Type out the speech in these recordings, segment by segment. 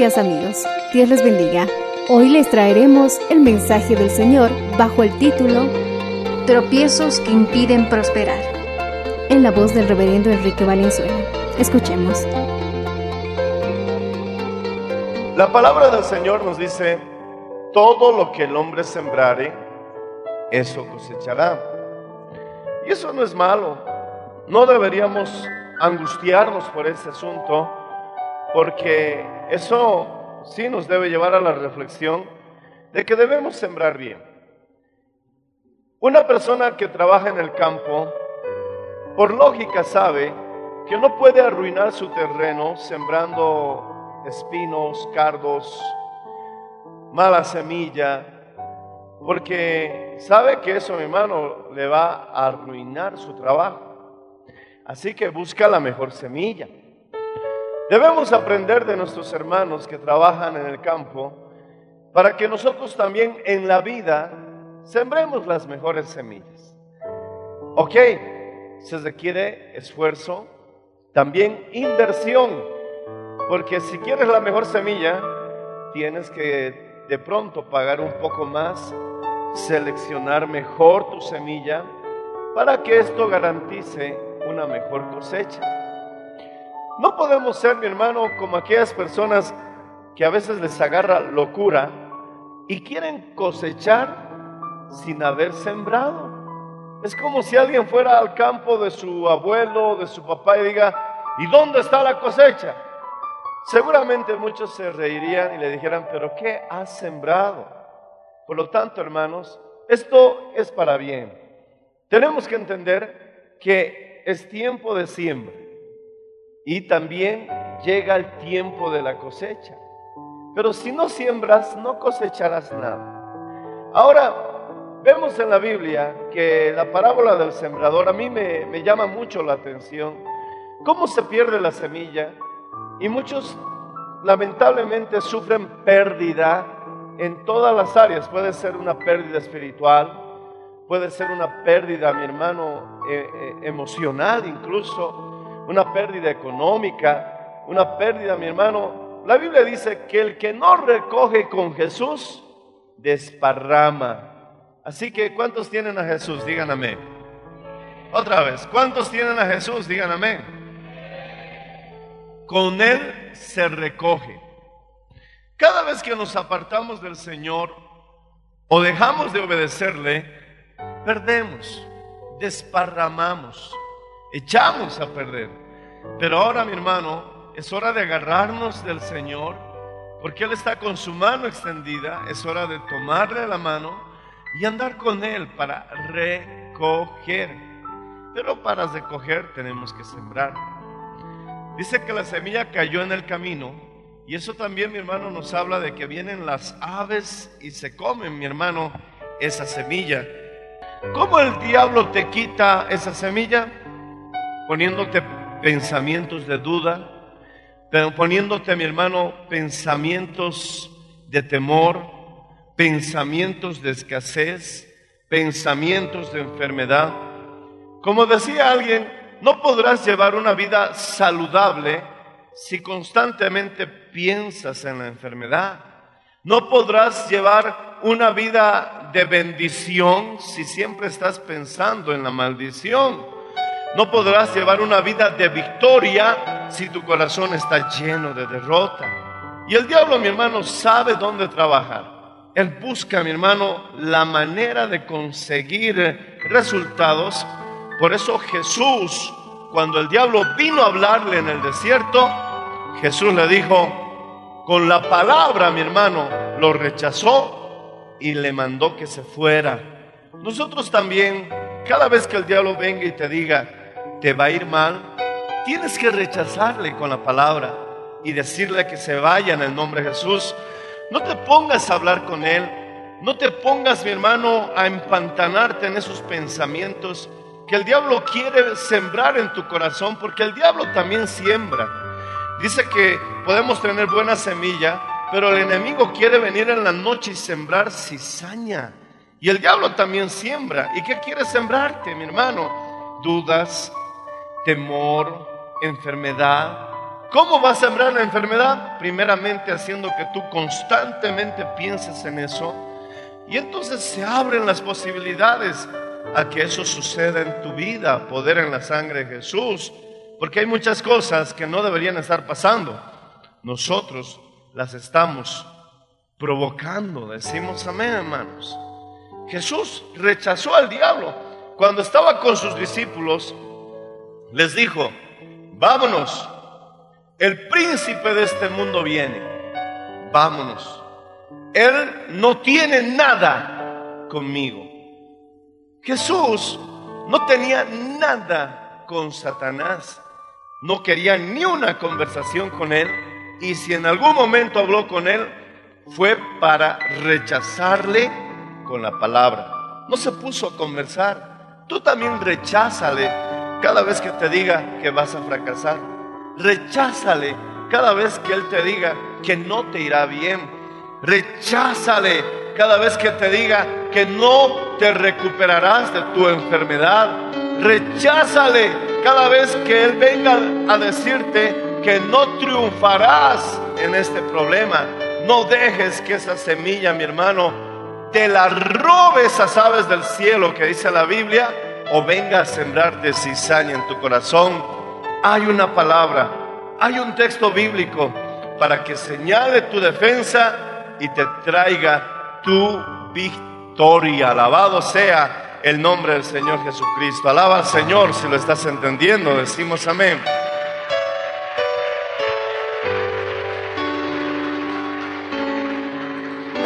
días amigos, Dios les bendiga. Hoy les traeremos el mensaje del Señor bajo el título Tropiezos que impiden prosperar. en la voz del reverendo Enrique Valenzuela. Escuchemos. La palabra del Señor nos dice, todo lo que el hombre sembrare, eso cosechará. Y eso no es malo. No deberíamos angustiarnos por ese asunto, porque eso sí nos debe llevar a la reflexión de que debemos sembrar bien. Una persona que trabaja en el campo, por lógica sabe que no puede arruinar su terreno sembrando espinos, cardos, mala semilla, porque sabe que eso, mi hermano, le va a arruinar su trabajo. Así que busca la mejor semilla. Debemos aprender de nuestros hermanos que trabajan en el campo para que nosotros también en la vida sembremos las mejores semillas. Ok, se requiere esfuerzo, también inversión, porque si quieres la mejor semilla, tienes que de pronto pagar un poco más, seleccionar mejor tu semilla, para que esto garantice una mejor cosecha. No podemos ser, mi hermano, como aquellas personas que a veces les agarra locura y quieren cosechar sin haber sembrado. Es como si alguien fuera al campo de su abuelo, de su papá y diga, ¿y dónde está la cosecha? Seguramente muchos se reirían y le dijeran, pero ¿qué has sembrado? Por lo tanto, hermanos, esto es para bien. Tenemos que entender que es tiempo de siembra y también llega el tiempo de la cosecha. Pero si no siembras, no cosecharás nada. Ahora, vemos en la Biblia que la parábola del sembrador a mí me, llama mucho la atención. ¿Cómo se pierde la semilla? Y muchos lamentablemente sufren pérdida en todas las áreas. Puede ser una pérdida espiritual, puede ser una pérdida, mi hermano, eh, eh, emocional incluso, una pérdida económica, una pérdida, mi hermano. La Biblia dice que el que no recoge con Jesús, desparrama. Así que, ¿cuántos tienen a Jesús? Digan amén. Otra vez, ¿cuántos tienen a Jesús? Digan amén. Con Él se recoge. Cada vez que nos apartamos del Señor o dejamos de obedecerle, perdemos, desparramamos, echamos a perder. Pero ahora, mi hermano, es hora de agarrarnos del Señor, porque Él está con su mano extendida, es hora de tomarle la mano y andar con Él para recoger. Pero para recoger tenemos que sembrar. Dice que la semilla cayó en el camino y eso también, mi hermano, nos habla de que vienen las aves y se comen, mi hermano, esa semilla. ¿Cómo el diablo te quita esa semilla? Poniéndote pensamientos de duda, poniéndote, mi hermano, pensamientos de temor, pensamientos de escasez, pensamientos de enfermedad. Como decía alguien, no podrás llevar una vida saludable si constantemente piensas en la enfermedad. No podrás llevar una vida de bendición si siempre estás pensando en la maldición. No podrás llevar una vida de victoria si tu corazón está lleno de derrota. Y el diablo, mi hermano, sabe dónde trabajar. Él busca, mi hermano, la manera de conseguir resultados. Por eso Jesús, cuando el diablo vino a hablarle en el desierto, Jesús le dijo, con la palabra, mi hermano, lo rechazó y le mandó que se fuera. Nosotros también, cada vez que el diablo venga y te diga, te va a ir mal, tienes que rechazarle con la palabra y decirle que se vaya en el nombre de Jesús. No te pongas a hablar con él, no te pongas, mi hermano, a empantanarte en esos pensamientos que el diablo quiere sembrar en tu corazón, porque el diablo también siembra. Dice que podemos tener buena semilla, pero el enemigo quiere venir en la noche y sembrar cizaña. Y el diablo también siembra. ¿Y qué quiere sembrarte, mi hermano? Dudas, temor, enfermedad. ¿Cómo va a sembrar la enfermedad? Primeramente haciendo que tú constantemente pienses en eso. Y entonces se abren las posibilidades a que eso suceda en tu vida, poder en la sangre de Jesús. Porque hay muchas cosas que no deberían estar pasando. Nosotros las estamos provocando. Decimos amén, hermanos. Jesús rechazó al diablo. Cuando estaba con sus discípulos, les dijo, vámonos, el príncipe de este mundo viene, vámonos. Él no tiene nada conmigo. Jesús no tenía nada con Satanás, no quería ni una conversación con él y si en algún momento habló con él fue para rechazarle con la palabra. No se puso a conversar. Tú también recházale cada vez que te diga que vas a fracasar. Recházale cada vez que Él te diga que no te irá bien. Recházale cada vez que te diga que no te recuperarás de tu enfermedad. Recházale cada vez que Él venga a decirte que no triunfarás en este problema. No dejes que esa semilla, mi hermano, te la robes a aves del cielo que dice la Biblia o venga a sembrarte cizaña en tu corazón. Hay una palabra, hay un texto bíblico para que señale tu defensa y te traiga tu victoria. Alabado sea el nombre del Señor Jesucristo. Alaba al Señor si lo estás entendiendo. Decimos amén.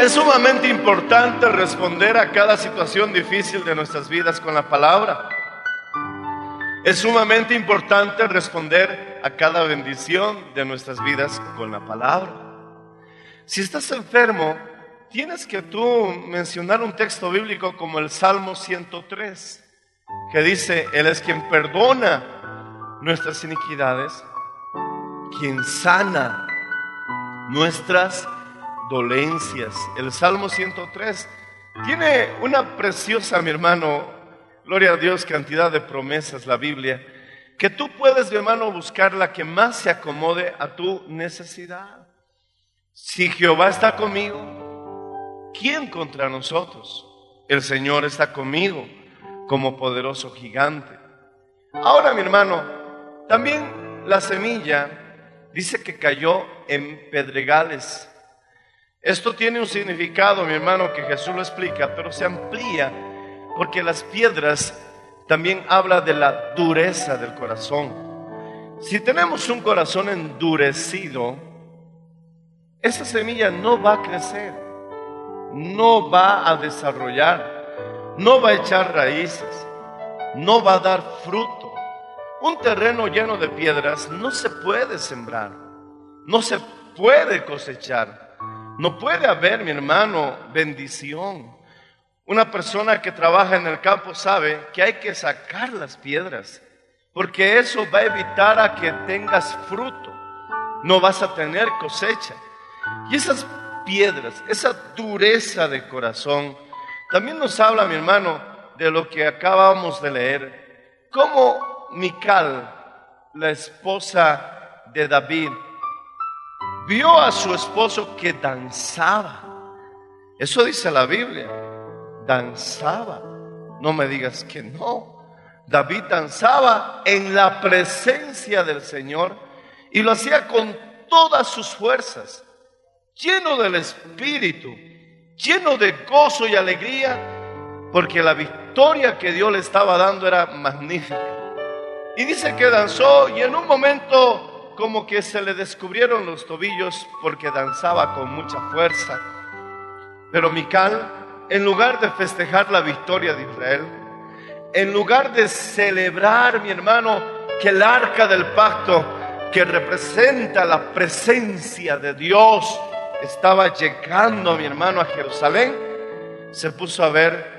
Es sumamente importante responder a cada situación difícil de nuestras vidas con la palabra. Es sumamente importante responder a cada bendición de nuestras vidas con la palabra. Si estás enfermo, tienes que tú mencionar un texto bíblico como el Salmo 103, que dice, Él es quien perdona nuestras iniquidades, quien sana nuestras dolencias. El Salmo 103 tiene una preciosa, mi hermano, gloria a Dios, cantidad de promesas la Biblia, que tú puedes, mi hermano, buscar la que más se acomode a tu necesidad. Si Jehová está conmigo, ¿quién contra nosotros? El Señor está conmigo como poderoso gigante. Ahora, mi hermano, también la semilla dice que cayó en pedregales esto tiene un significado, mi hermano, que Jesús lo explica, pero se amplía porque las piedras también habla de la dureza del corazón. Si tenemos un corazón endurecido, esa semilla no va a crecer, no va a desarrollar, no va a echar raíces, no va a dar fruto. Un terreno lleno de piedras no se puede sembrar, no se puede cosechar. No puede haber, mi hermano, bendición. Una persona que trabaja en el campo sabe que hay que sacar las piedras, porque eso va a evitar a que tengas fruto. No vas a tener cosecha. Y esas piedras, esa dureza de corazón, también nos habla, mi hermano, de lo que acabamos de leer. Cómo Mical, la esposa de David, vio a su esposo que danzaba. Eso dice la Biblia. Danzaba. No me digas que no. David danzaba en la presencia del Señor y lo hacía con todas sus fuerzas, lleno del Espíritu, lleno de gozo y alegría, porque la victoria que Dios le estaba dando era magnífica. Y dice que danzó y en un momento como que se le descubrieron los tobillos porque danzaba con mucha fuerza. Pero Mical, en lugar de festejar la victoria de Israel, en lugar de celebrar, mi hermano, que el arca del pacto, que representa la presencia de Dios, estaba llegando, mi hermano, a Jerusalén, se puso a ver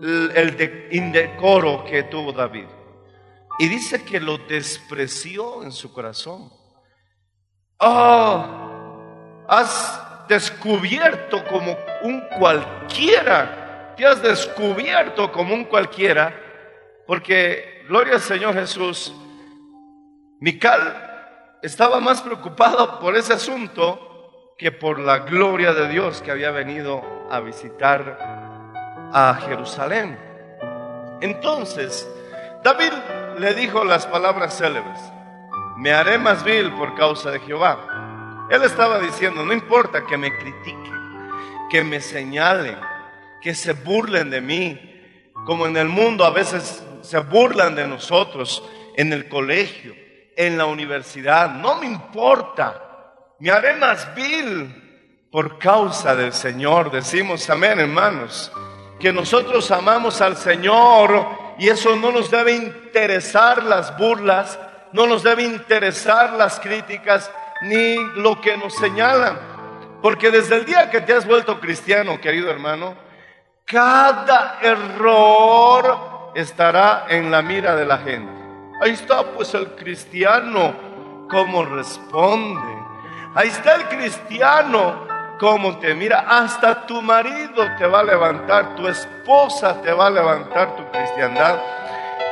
el de- indecoro que tuvo David. Y dice que lo despreció en su corazón. Oh, has descubierto como un cualquiera, te has descubierto como un cualquiera, porque, gloria al Señor Jesús, Mical estaba más preocupado por ese asunto que por la gloria de Dios que había venido a visitar a Jerusalén. Entonces, David le dijo las palabras célebres, me haré más vil por causa de Jehová. Él estaba diciendo, no importa que me critiquen, que me señalen, que se burlen de mí, como en el mundo a veces se burlan de nosotros, en el colegio, en la universidad, no me importa, me haré más vil por causa del Señor. Decimos amén, hermanos, que nosotros amamos al Señor y eso no nos debe interesar las burlas, no nos debe interesar las críticas, ni lo que nos señalan. Porque desde el día que te has vuelto cristiano, querido hermano, cada error estará en la mira de la gente. Ahí está pues el cristiano, cómo responde. Ahí está el cristiano, cómo te mira. Hasta tu marido te va a levantar, tu esposa te va a levantar tu cristiandad.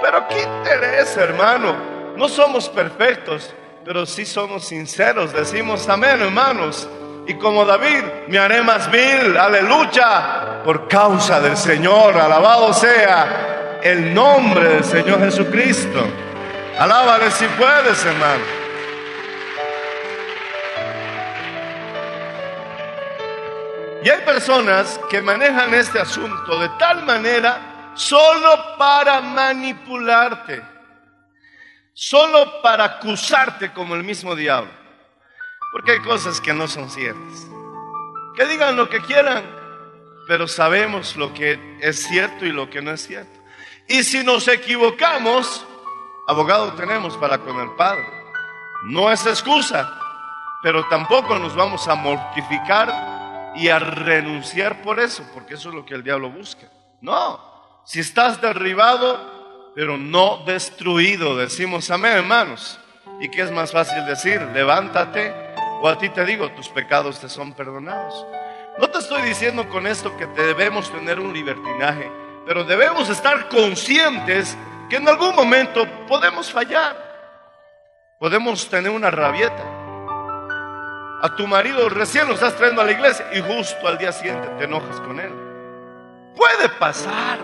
Pero qué interés, hermano. No somos perfectos, pero sí somos sinceros. Decimos amén, hermanos. Y como David, me haré más vil, aleluya, por causa del Señor. Alabado sea el nombre del Señor Jesucristo. Alábale si puedes, hermano. Y hay personas que manejan este asunto de tal manera solo para manipularte, solo para acusarte como el mismo diablo. Porque hay cosas que no son ciertas. Que digan lo que quieran, pero sabemos lo que es cierto y lo que no es cierto. Y si nos equivocamos, abogado tenemos para con el Padre. No es excusa, pero tampoco nos vamos a mortificar y a renunciar por eso, porque eso es lo que el diablo busca. No, si estás derribado, pero no destruido, decimos amén, hermanos. ¿Y qué es más fácil decir? Levántate, o a ti te digo, tus pecados te son perdonados. No te estoy diciendo con esto que debemos tener un libertinaje, pero debemos estar conscientes que en algún momento podemos fallar. Podemos tener una rabieta. A tu marido recién lo estás trayendo a la iglesia y justo al día siguiente te enojas con él. Puede pasar,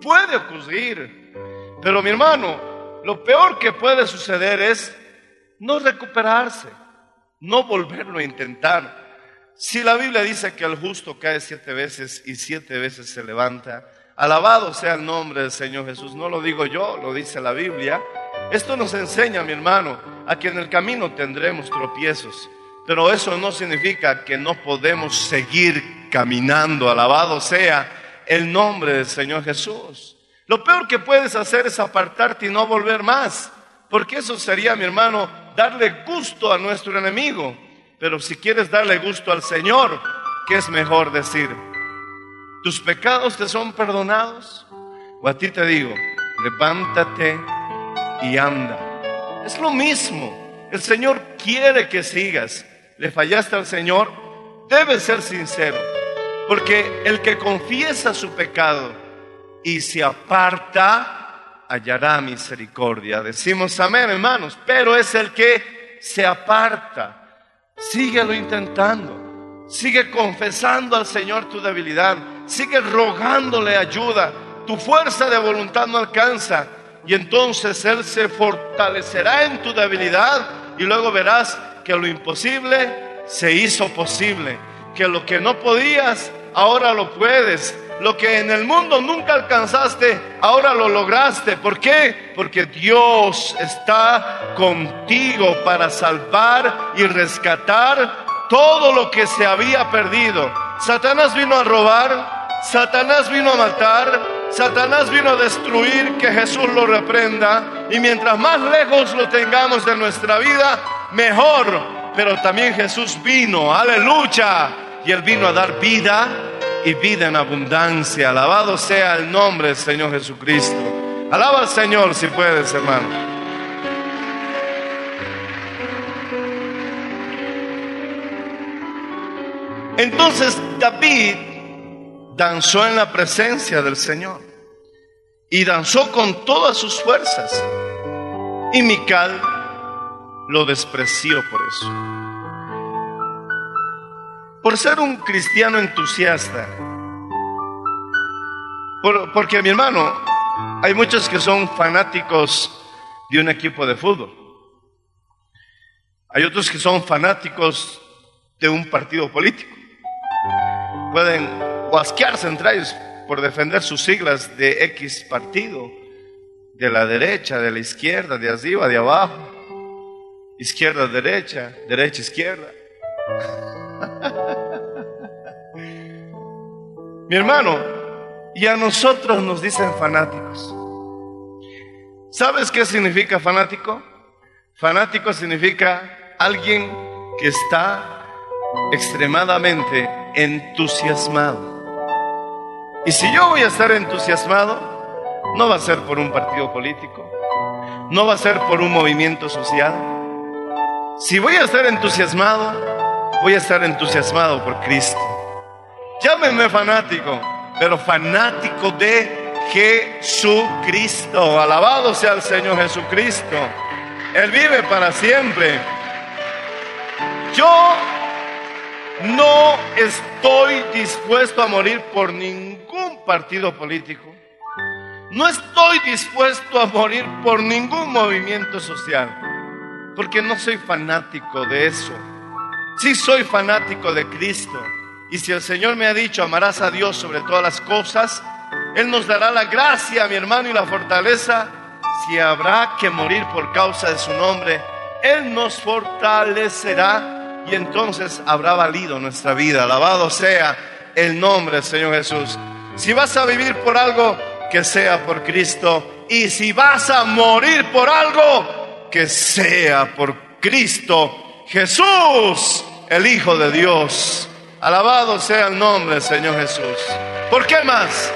puede ocurrir. Pero mi hermano, lo peor que puede suceder es no recuperarse, no volverlo a intentar. Si la Biblia dice que el justo cae siete veces y siete veces se levanta, alabado sea el nombre del Señor Jesús. No lo digo yo, lo dice la Biblia. Esto nos enseña, mi hermano, a que en el camino tendremos tropiezos. Pero eso no significa que no podemos seguir caminando. Alabado sea el nombre del Señor Jesús. Lo peor que puedes hacer es apartarte y no volver más. Porque eso sería, mi hermano, darle gusto a nuestro enemigo. Pero si quieres darle gusto al Señor, ¿qué es mejor decir? ¿Tus pecados te son perdonados? O a ti te digo, levántate y anda. Es lo mismo. El Señor quiere que sigas. Le fallaste al Señor, debes ser sincero. Porque el que confiesa su pecado y se aparta, hallará misericordia. Decimos amén, hermanos, pero es el que se aparta. Síguelo intentando. Sigue confesando al Señor tu debilidad. Sigue rogándole ayuda. Tu fuerza de voluntad no alcanza. Y entonces Él se fortalecerá en tu debilidad. Y luego verás que lo imposible se hizo posible. Que lo que no podías, ahora lo puedes. Lo que en el mundo nunca alcanzaste, ahora lo lograste. ¿Por qué? Porque Dios está contigo para salvar y rescatar todo lo que se había perdido. Satanás vino a robar, Satanás vino a matar, Satanás vino a destruir, que Jesús lo reprenda. Y mientras más lejos lo tengamos de nuestra vida, mejor. Pero también Jesús vino, aleluya. Y Él vino a dar vida y vida en abundancia. Alabado sea el nombre del Señor Jesucristo. Alaba al Señor si puedes, hermano. Entonces David danzó en la presencia del Señor y danzó con todas sus fuerzas. Y Mical lo despreció por eso. Por ser un cristiano entusiasta. Por- porque mi hermano, hay muchos que son fanáticos de un equipo de fútbol. Hay otros que son fanáticos de un partido político. Pueden guasquearse entre ellos por defender sus siglas de X partido, de la derecha, de la izquierda, de arriba, de abajo, izquierda, derecha, derecha, izquierda. Mi hermano, y a nosotros nos dicen fanáticos. ¿Sabes qué significa fanático? Fanático significa alguien que está extremadamente entusiasmado. Y si yo voy a estar entusiasmado, no va a ser por un partido político, no va a ser por un movimiento social. Si voy a estar entusiasmado, voy a estar entusiasmado por Cristo. Llámenme fanático, pero fanático de Jesucristo. Alabado sea el Señor Jesucristo. Él vive para siempre. Yo no estoy dispuesto a morir por ningún partido político. No estoy dispuesto a morir por ningún movimiento social. Porque no soy fanático de eso. Sí soy fanático de Cristo. Y si el Señor me ha dicho, amarás a Dios sobre todas las cosas, Él nos dará la gracia, mi hermano, y la fortaleza. Si habrá que morir por causa de su nombre, Él nos fortalecerá y entonces habrá valido nuestra vida. Alabado sea el nombre del Señor Jesús. Si vas a vivir por algo, que sea por Cristo. Y si vas a morir por algo, que sea por Cristo Jesús, el Hijo de Dios. Alabado sea el nombre del Señor Jesús. ¿Por qué más?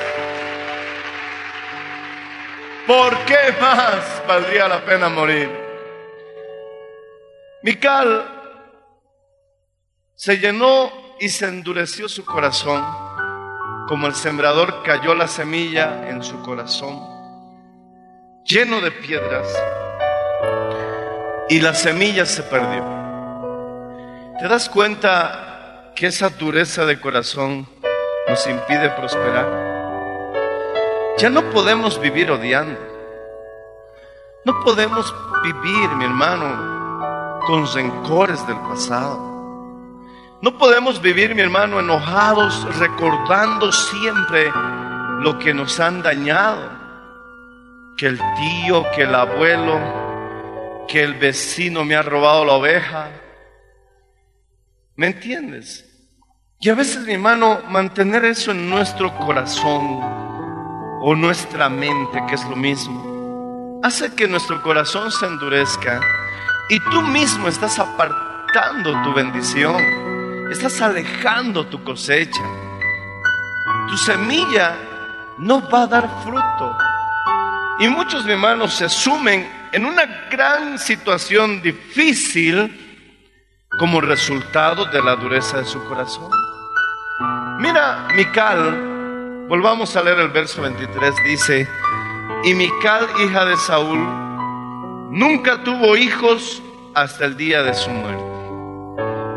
¿Por qué más valdría la pena morir? Mical se llenó y se endureció su corazón, como el sembrador cayó la semilla en su corazón, lleno de piedras, y la semilla se perdió. ¿Te das cuenta que esa dureza de corazón nos impide prosperar? Ya no podemos vivir odiando. No podemos vivir, mi hermano, con rencores del pasado. No podemos vivir, mi hermano, enojados, recordando siempre lo que nos han dañado. Que el tío, que el abuelo, que el vecino me ha robado la oveja. ¿Me entiendes? Y a veces, mi hermano, mantener eso en nuestro corazón o nuestra mente, que es lo mismo, hace que nuestro corazón se endurezca y tú mismo estás apartando tu bendición, estás alejando tu cosecha. Tu semilla no va a dar fruto. Y muchos mi hermanos se sumen en una gran situación difícil como resultado de la dureza de su corazón. Mira, Mical, volvamos a leer el verso 23, dice, y Mical, hija de Saúl, nunca tuvo hijos hasta el día de su muerte.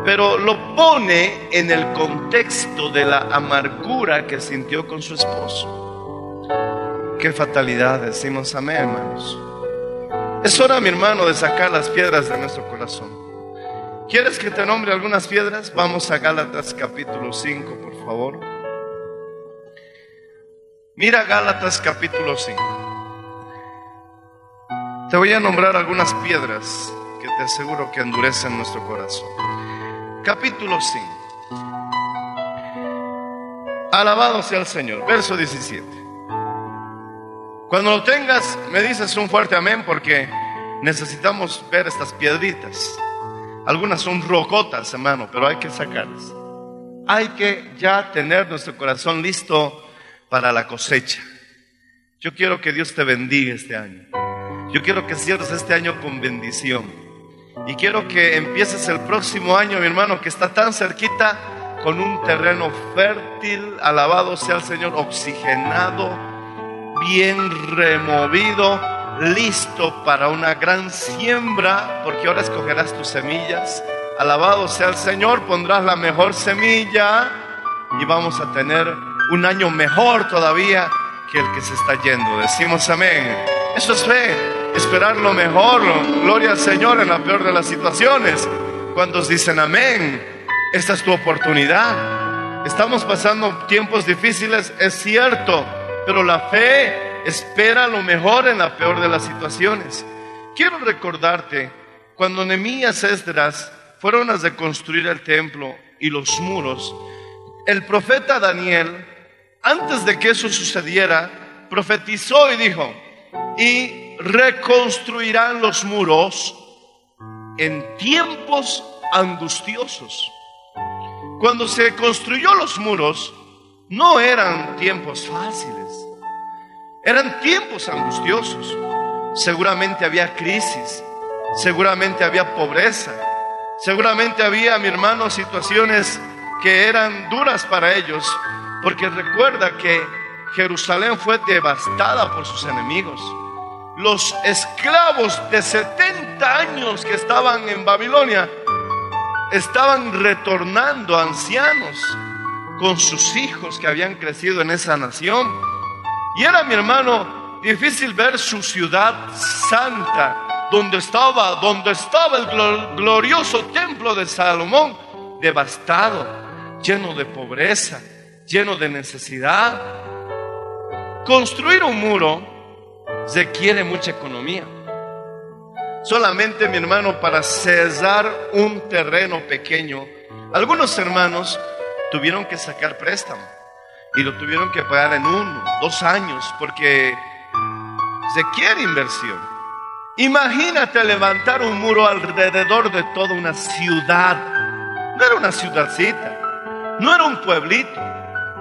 Pero lo pone en el contexto de la amargura que sintió con su esposo. Qué fatalidad, decimos amén, hermanos. Es hora, mi hermano, de sacar las piedras de nuestro corazón. ¿Quieres que te nombre algunas piedras? Vamos a Gálatas capítulo 5, por favor. Mira Gálatas capítulo 5. Te voy a nombrar algunas piedras que te aseguro que endurecen nuestro corazón. Capítulo 5. Alabado sea el Señor. Verso 17. Cuando lo tengas, me dices un fuerte amén porque necesitamos ver estas piedritas. Algunas son rocotas, hermano, pero hay que sacarlas. Hay que ya tener nuestro corazón listo para la cosecha. Yo quiero que Dios te bendiga este año. Yo quiero que cierres este año con bendición. Y quiero que empieces el próximo año, mi hermano, que está tan cerquita, con un terreno fértil, alabado sea el Señor, oxigenado, bien removido, listo para una gran siembra, porque ahora escogerás tus semillas. Alabado sea el Señor, pondrás la mejor semilla y vamos a tener un año mejor todavía que el que se está yendo. Decimos amén. Eso es fe, esperar lo mejor. Gloria al Señor en la peor de las situaciones. Cuando dicen amén, esta es tu oportunidad. Estamos pasando tiempos difíciles, es cierto, pero la fe espera lo mejor en la peor de las situaciones. Quiero recordarte, cuando Nemías Esdras fueron a reconstruir el templo y los muros, el profeta Daniel, antes de que eso sucediera, profetizó y dijo, y reconstruirán los muros en tiempos angustiosos. Cuando se construyó los muros, no eran tiempos fáciles, eran tiempos angustiosos. Seguramente había crisis, seguramente había pobreza, seguramente había, mi hermano, situaciones que eran duras para ellos, porque recuerda que Jerusalén fue devastada por sus enemigos. Los esclavos de 70 años que estaban en Babilonia estaban retornando ancianos con sus hijos que habían crecido en esa nación. Y era, mi hermano, difícil ver su ciudad santa, donde estaba, donde estaba el glor- glorioso templo de Salomón, devastado, lleno de pobreza, lleno de necesidad. Construir un muro requiere mucha economía. Solamente, mi hermano, para cesar un terreno pequeño, algunos hermanos tuvieron que sacar préstamo y lo tuvieron que pagar en uno, dos años, porque requiere inversión. Imagínate levantar un muro alrededor de toda una ciudad. No era una ciudadcita, no era un pueblito.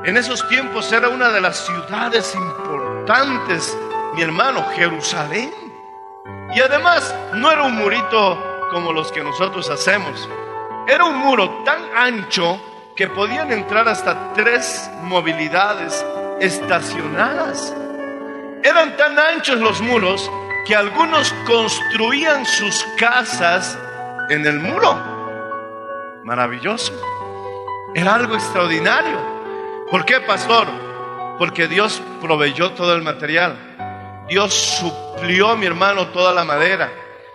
En esos tiempos era una de las ciudades importantes, mi hermano, Jerusalén. Y además no era un murito como los que nosotros hacemos. Era un muro tan ancho que podían entrar hasta tres movilidades estacionadas. Eran tan anchos los muros que algunos construían sus casas en el muro. Maravilloso. Era algo extraordinario. ¿Por qué, pastor? Porque Dios proveyó todo el material. Dios suplió, mi hermano, toda la madera.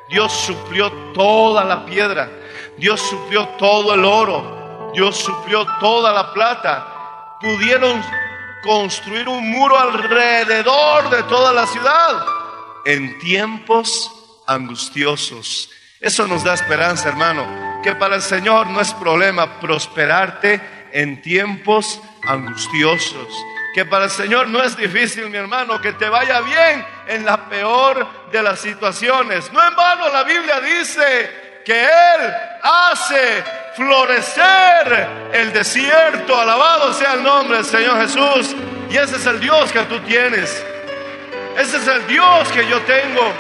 Dios suplió toda la piedra. Dios suplió todo el oro. Dios suplió toda la plata. Pudieron construir un muro alrededor de toda la ciudad en tiempos angustiosos. Eso nos da esperanza, hermano, que para el Señor no es problema prosperarte en tiempos angustiosos. Que para el Señor no es difícil, mi hermano, que te vaya bien en la peor de las situaciones. No en vano la Biblia dice que Él hace florecer el desierto. Alabado sea el nombre del Señor Jesús. Y ese es el Dios que tú tienes. Ese es el Dios que yo tengo.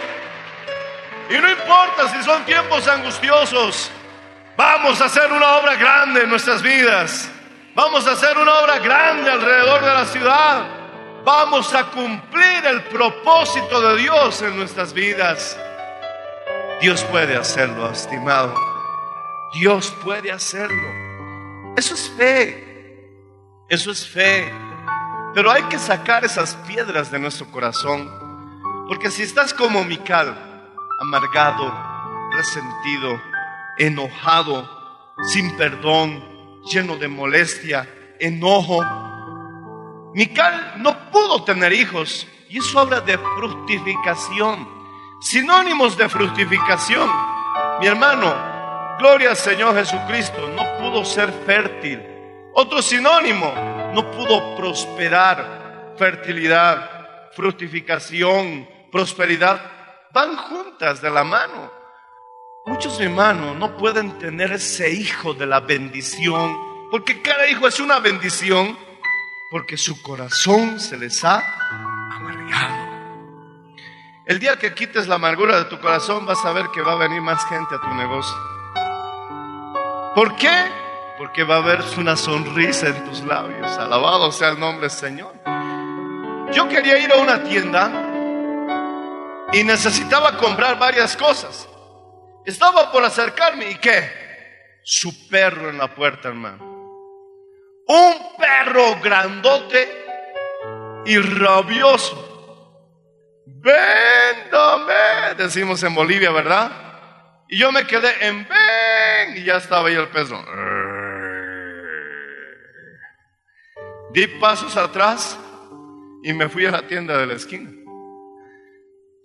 Y no importa si son tiempos angustiosos, vamos a hacer una obra grande en nuestras vidas. Vamos a hacer una obra grande alrededor de la ciudad. Vamos a cumplir el propósito de Dios en nuestras vidas. Dios puede hacerlo, estimado. Dios puede hacerlo. Eso es fe. Eso es fe. Pero hay que sacar esas piedras de nuestro corazón. Porque si estás como Mical, amargado, resentido, enojado, sin perdón, lleno de molestia, enojo, Mical no pudo tener hijos. Y eso habla de fructificación. Sinónimos de fructificación. Mi hermano, gloria al Señor Jesucristo, no pudo ser fértil. Otro sinónimo, no pudo prosperar. Fertilidad, fructificación, prosperidad, van juntas de la mano. Muchos hermanos no pueden tener ese hijo de la bendición, porque cada hijo es una bendición, porque su corazón se les ha amargado. El día que quites la amargura de tu corazón vas a ver que va a venir más gente a tu negocio. ¿Por qué? Porque va a haber una sonrisa en tus labios. Alabado sea el nombre del Señor. Yo quería ir a una tienda y necesitaba comprar varias cosas. Estaba por acercarme y qué? Su perro en la puerta, hermano. Un perro grandote y rabioso. Véndame, decimos en Bolivia, ¿verdad? Y yo me quedé en ven y ya estaba ahí el perro. Di pasos atrás y me fui a la tienda de la esquina.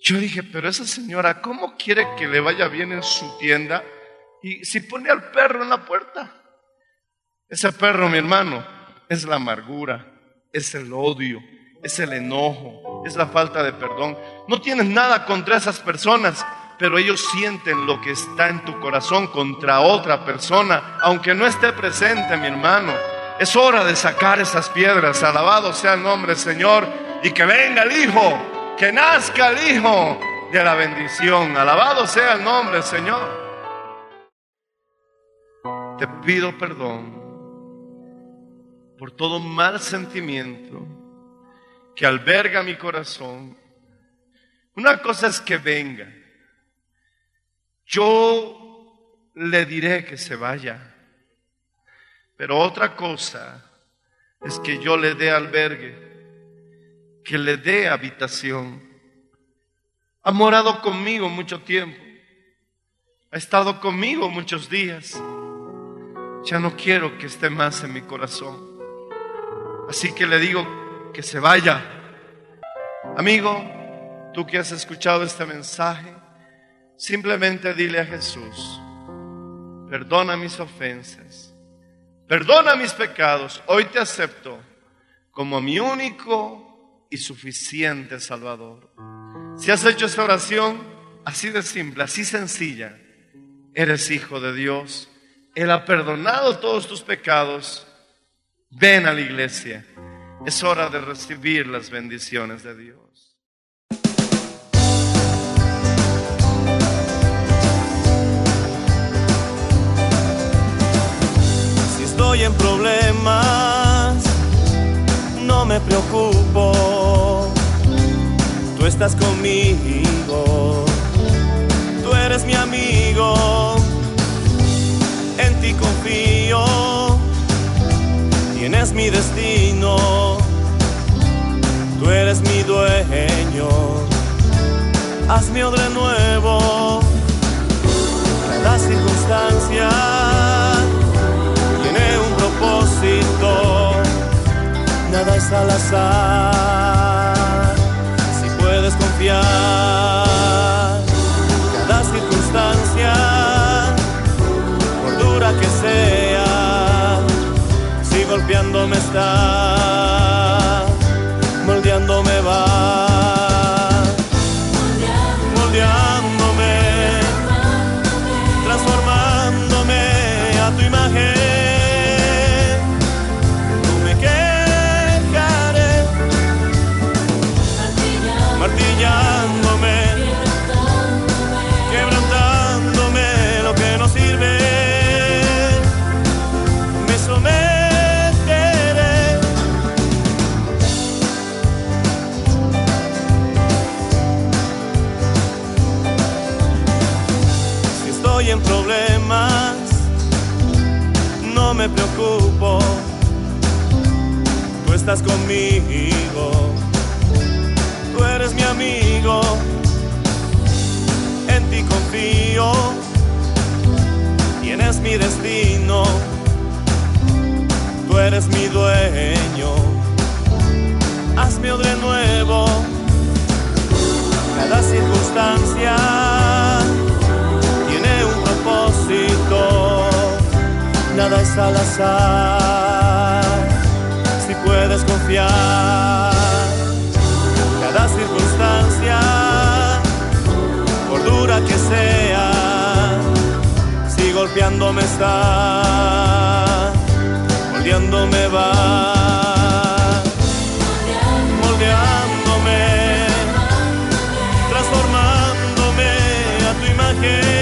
Yo dije, pero esa señora, ¿cómo quiere que le vaya bien en su tienda? Y si pone al perro en la puerta. Ese perro, mi hermano, es la amargura, es el odio, es el enojo, es la falta de perdón. No tienes nada contra esas personas, pero ellos sienten lo que está en tu corazón contra otra persona, aunque no esté presente, mi hermano. Es hora de sacar esas piedras. Alabado sea el nombre Señor y que venga el Hijo, que nazca el Hijo de la bendición. Alabado sea el nombre Señor. Te pido perdón por todo mal sentimiento que alberga mi corazón. Una cosa es que venga. Yo le diré que se vaya. Pero otra cosa es que yo le dé albergue, que le dé habitación. Ha morado conmigo mucho tiempo. Ha estado conmigo muchos días. Ya no quiero que esté más en mi corazón. Así que le digo que se vaya. Amigo, tú que has escuchado este mensaje, simplemente dile a Jesús, perdona mis ofensas, perdona mis pecados, hoy te acepto como mi único y suficiente Salvador. Si has hecho esta oración así de simple, así sencilla, eres hijo de Dios, Él ha perdonado todos tus pecados, ven a la iglesia. Es hora de recibir las bendiciones de Dios. Si estoy en problemas, no me preocupo. Tú estás conmigo, tú eres mi amigo, en ti confío, tienes mi destino, tú eres mi dueño, hazme de nuevo, cada circunstancia tiene un propósito, nada es al azar, si puedes confiar, cada circunstancia, golpeándome está, conmigo, tú eres mi amigo, en ti confío, tienes mi destino, tú eres mi dueño, hazme de nuevo, cada circunstancia tiene un propósito. Nada es al azar. Cada circunstancia, por dura que sea, si golpeándome está, moldeándome va, moldeándome, transformándome a tu imagen.